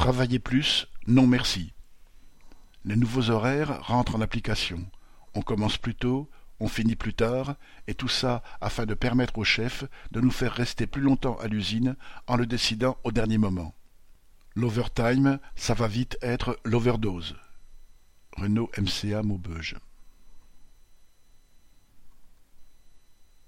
Travailler plus, non merci. Les nouveaux horaires rentrent en application. On commence plus tôt, on finit plus tard, et tout ça afin de permettre au chef de nous faire rester plus longtemps à l'usine en le décidant au dernier moment. L'overtime, ça va vite être l'overdose. Renault MCA Maubeuge